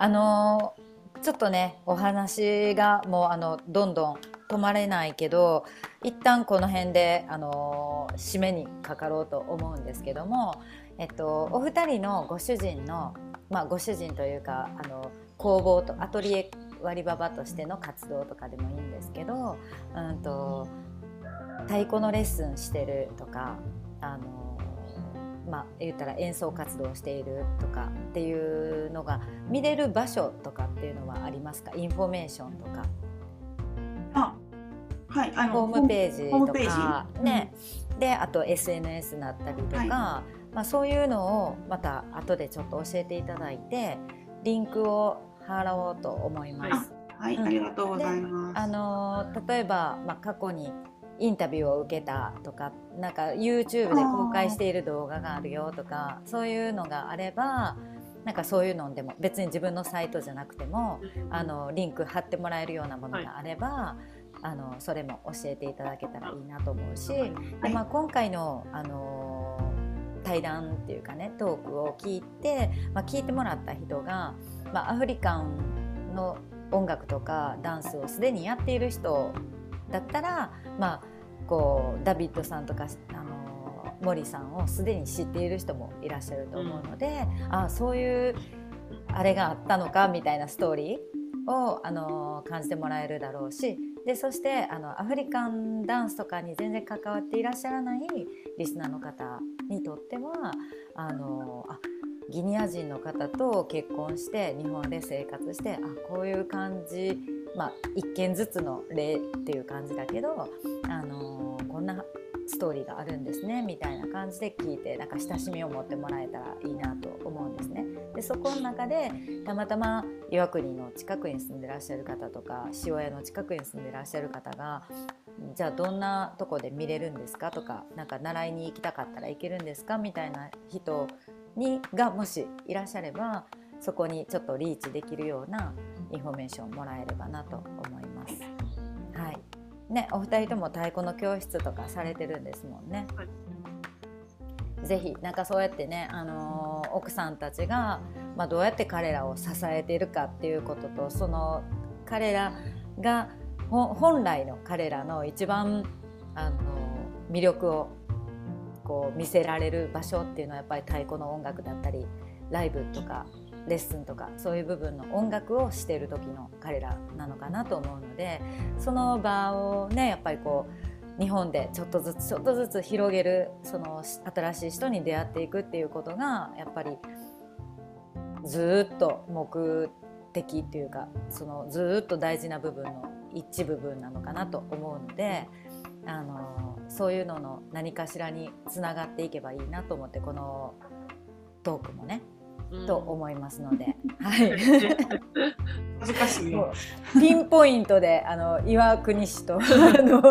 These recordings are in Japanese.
あのちょっとねお話がもうあのどんどん止まれないけど一旦この辺であの締めにかかろうと思うんですけども、えっと、お二人のご主人の、まあ、ご主人というかあの工房とアトリエ割りババとしての活動とかでもいいんですけど、うんと、太鼓のレッスンしてるとかあのまあ言ったら演奏活動をしているとかっていうのが見れる場所とかっていうのはありますか？インフォメーションとか。あはい、あのホームページとかね、うん、であと SNS だったりとか、はい、まあ、そういうのをまた後でちょっと教えていただいてリンクを貼ろうと思います。はい、うん、ありがとうございます。あの例えばまあ過去にインタビューを受けたとかなんか YouTube で公開している動画があるよとかそういうのがあればなんかそういうのでも別に自分のサイトじゃなくてもあのリンク貼ってもらえるようなものがあれば、はい、あのそれも教えていただけたらいいなと思うし、でまあ、今回のあの対談っていうかねトークを聞いて、まあ、聞いてもらった人が、まあ、アフリカンの音楽とかダンスをすでにやっている人だったら、まあ、こうダビッドさんとかあの森さんをすでに知っている人もいらっしゃると思うので、うん、あそういうあれがあったのかみたいなストーリーをあの感じてもらえるだろうしでそしてあのアフリカンダンスとかに全然関わっていらっしゃらないリスナーの方にとってはあのあギニア人の方と結婚して日本で生活してあこういう感じまあ一件ずつの例っていう感じだけど、あのこんなストーリーがあるんですねみたいな感じで聞いてなんか親しみを持ってもらえたらいいなと思うんですね。でそこの中でたまたま岩国の近くに住んでらっしゃる方とか塩屋の近くに住んでらっしゃる方がじゃあどんなとこで見れるんですかとかなんか習いに行きたかったら行けるんですかみたいな人にがもしいらっしゃればそこにちょっとリーチできるようなインフォメーションもらえればなと思います。はいね、お二人とも太鼓の教室とかされてるんですもんね。はい、ぜひなんかそうやってね、あのー、奥さんたちが、まあ、どうやって彼らを支えているかっていうこととその彼らが本来の彼らの一番、あのー、魅力をこう見せられる場所っていうのはやっぱり太鼓の音楽だったりライブとかレッスンとかそういう部分の音楽をしている時の彼らなのかなと思うのでその場をねやっぱりこう日本でちょっとずつちょっとずつ広げるその新しい人に出会っていくっていうことがやっぱりずっと目的っていうかそのずっと大事な部分の一部分なのかなと思うのであのそういうのの何かしらにつながっていけばいいなと思ってこのトークもね、と思いますので、はい。恥ずかしいピンポイントであの岩国市と あの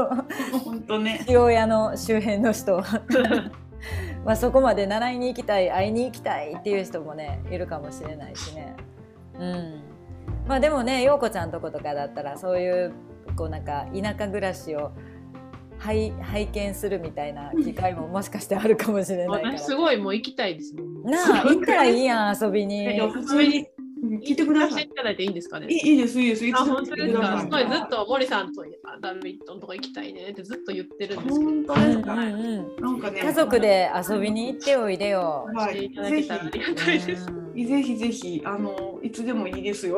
本当ね塩屋の周辺の人 まあそこまで習いに行きたい会いに行きたいっていう人もねいるかもしれないしね。うん。まあでもね陽子ちゃんとことかだったらそういうこうなんか田舎暮らしを拝拝見するみたいな機会ももしかしてあるかもしれないから。すごいもう行きたいですね。なあ行ったらいいやん遊びに。普通に聞いてください。いただいていいんですかね。いいですいいです。あ本当ですか？すごいずっと森さんとダルビットのとこ行きたいねってずっと言ってるんですけど。本当ですか。うんなんかね家族で遊びに行っておいでよ。はい。いただけたらありがたいです。ぜひぜひあのいつでもいいですよ。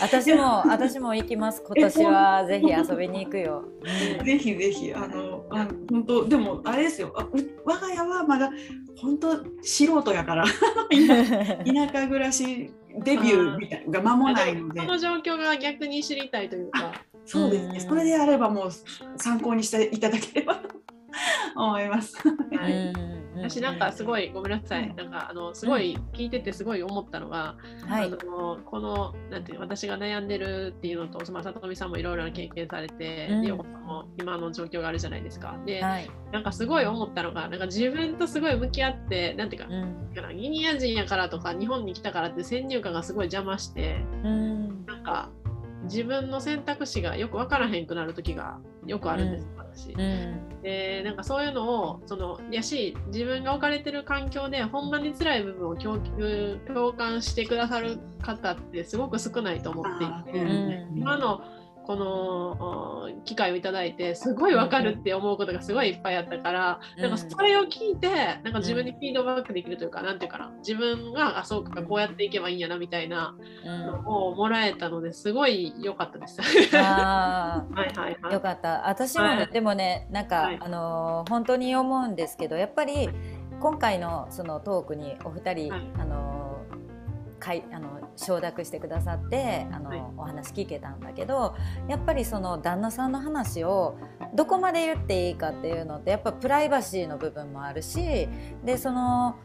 私も 私も行きます。今年はぜひ遊びに行くよ。ぜひぜひあのあ本当でもあれですよ。あ我が家はまだ本当素人やから 田舎暮らしデビューみたいが間もないので。その状況が逆に知りたいというか。そうですね。それであればもう参考にしていただければと 思います。はい 私なんかすごいごめんなさい、なんかあのすごい聞いててすごい思ったのが、はい、あのこのなんていう私が悩んでるっていうのと、まあ、里見さんもいろいろな経験されて、うん、さんも今の状況があるじゃないですか。で、はい、なんかすごい思ったのがなんか自分とすごい向き合ってなんていうか,、うん、ギニア人やからとか日本に来たからって先入観がすごい邪魔して、うん、なんか自分の選択肢がよく分からへんくなる時がよくあるんです、うん、私。うん、でなんかそういうのをそのやし自分が置かれてる環境でほんまに辛い部分を共共感してくださる方ってすごく少ないと思っていて、うん、今のこの機会をいただいてすごいわかるって思うことがすごいいっぱいあったから、うん、なんかそれを聞いてなんか自分にフィードバックできるというか、うん、なんていうかな自分があそうかこうやっていけばいいんやなみたいなのをもらえたのですごい良かったです。あ はいはいはい、よかった。私も、ねはい、でもねなんか、はい、あのー、本当に思うんですけどやっぱり今回のそのトークにお二人、はい、あのーかいあの承諾してくださってあの、はい、お話聞けたんだけどやっぱりその旦那さんの話をどこまで言っていいかっていうのってやっぱプライバシーの部分もあるしでその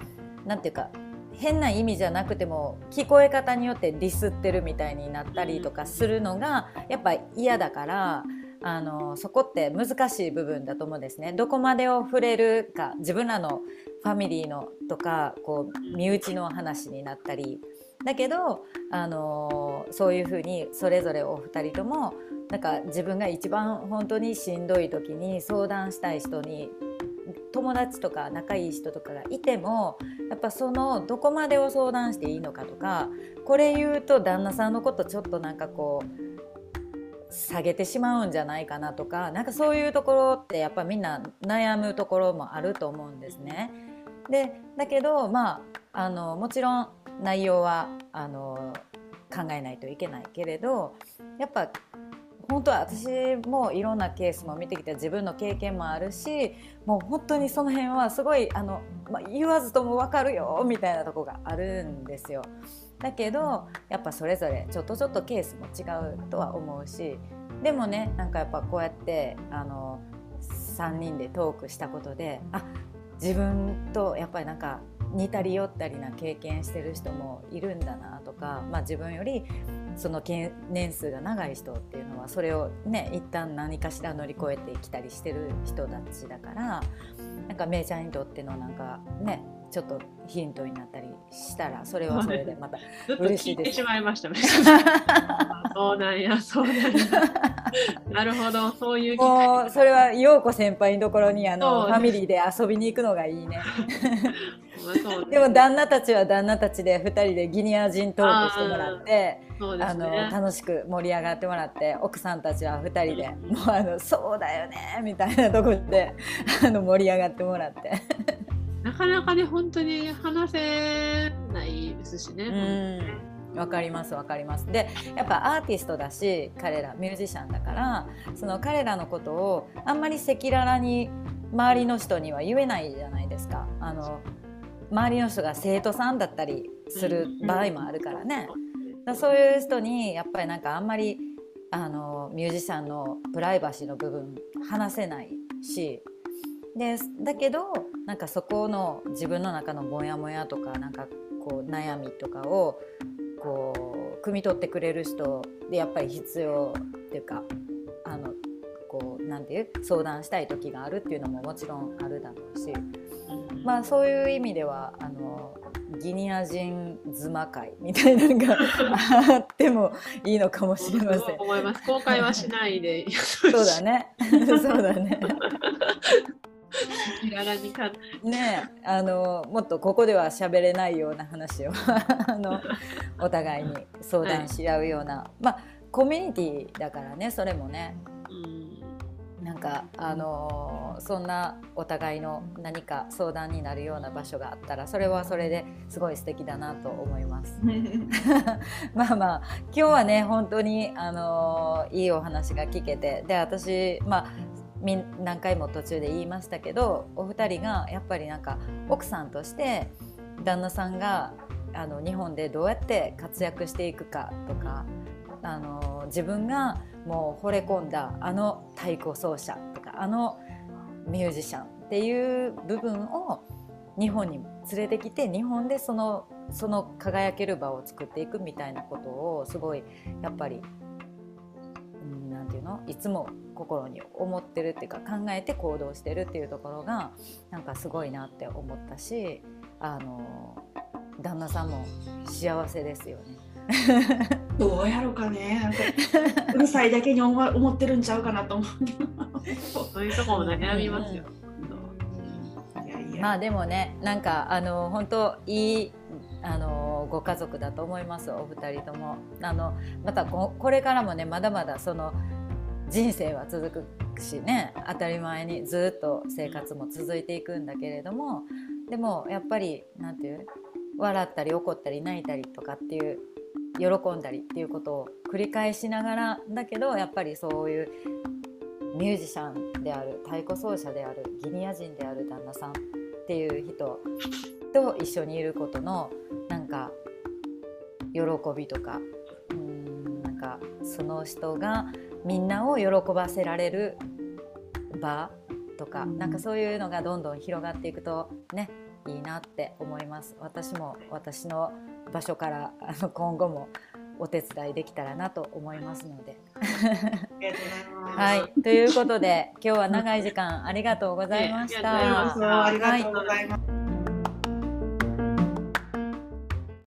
何て言うか変な意味じゃなくても聞こえ方によってディスってるみたいになったりとかするのがやっぱ嫌だからあのそこって難しい部分だと思うんですね。どこまでを触れるか自分らのファミリーのとかこう身内の話になったりだけど、あのそういうふうにそれぞれお二人ともなんか自分が一番本当にしんどい時に相談したい人に友達とか仲いい人とかがいてもやっぱそのどこまでを相談していいのかとかこれ言うと旦那さんのことちょっとなんかこう下げてしまうんじゃないかなとかなんかそういうところってやっぱみんな悩むところもあると思うんですね。でだけどまああのもちろん内容はあの考えないといけないけれどやっぱ本当は私もいろんなケースも見てきて自分の経験もあるしもう本当にその辺はすごいあの、まあ、言わずとも分かるよみたいなとこがあるんですよ。だけどやっぱそれぞれちょっとちょっとケースも違うとは思うしでもねなんかやっぱこうやってあの3人でトークしたことであ自分とやっぱりなんか似たり寄ったりな経験してる人もいるんだなとか、まあ、自分よりその年数が長い人っていうのはそれをね一旦何かしら乗り越えてきたりしてる人たちだからなんかめいちゃんにとってのなんかねちょっとヒントになったりしたらそれはそれでまた嬉しいです。しまいましたね。そうなんやそうなんや。なるほどそういうもうそれは陽子先輩のところにあのファミリーで遊びに行くのがいいね。でも旦那たちは旦那たちで2人でギニア人トークしてもらって、ね、あの楽しく盛り上がってもらって奥さんたちは2人で、もうあのそうだよねみたいなとこで あの盛り上がってもらって。なかなかね本当に話せないですしね。わかりますわかります。でやっぱアーティストだし彼らミュージシャンだからその彼らのことをあんまり赤裸々に周りの人には言えないじゃないですか。あの周りの人が生徒さんだったりする場合もあるからね。だそういう人にやっぱりなんかあんまりあのミュージシャンのプライバシーの部分話せないし。でだけどなんかそこの自分の中のモヤモヤとかなんかこう悩みとかをこう汲み取ってくれる人でやっぱり必要っていうかあのこうなんていう？相談したい時があるっていうのももちろんあるだろうし、まあそういう意味ではあのギニア人妻会みたいなのがあってもいいのかもしれません。思います。公開はしないで。そうだね。そうだね。ねあのもっとここでは喋れないような話を あのお互いに相談し合うような、はい、まあコミュニティだからねそれもね。かあのそんなお互いの何か相談になるような場所があったらそれはそれですごい素敵だなと思います。まあまあ今日はね本当にあのいいお話が聞けてで私まあ何回も途中で言いましたけどお二人がやっぱりなんか奥さんとして旦那さんがあの日本でどうやって活躍していくかとかあの自分がもう惚れ込んだあの太鼓奏者とかあのミュージシャンっていう部分を日本に連れてきて日本でそのその輝ける場を作っていくみたいなことをすごいやっぱり何て言うのいつも心に思ってるっていうか考えて行動してるっていうところがなんかすごいなって思ったしあの旦那さんも幸せですよね。どうやろうかね。なんかうるさいだけに思思ってるんちゃうかなと思うけど。そういうところも悩みますよ。まあでもねなんかあの本当いいあのご家族だと思いますお二人とも。あのまたここれからもねまだまだその人生は続くしね当たり前にずっと生活も続いていくんだけれどもでもやっぱりなんていう笑ったり怒ったり泣いたりとかっていう喜んだりっていうことを繰り返しながらだけどやっぱりそういうミュージシャンである太鼓奏者であるギニア人である旦那さんっていう人と一緒にいることのなんか喜びとかうんなんかその人がみんなを喜ばせられる場とか、うん。なんかそういうのがどんどん広がっていくとねいいなって思います。私も私の場所からあの今後もお手伝いできたらなと思いますので。ありがとうございます。はい、ということで今日は長い時間ありがとうございました。ありがとうございます。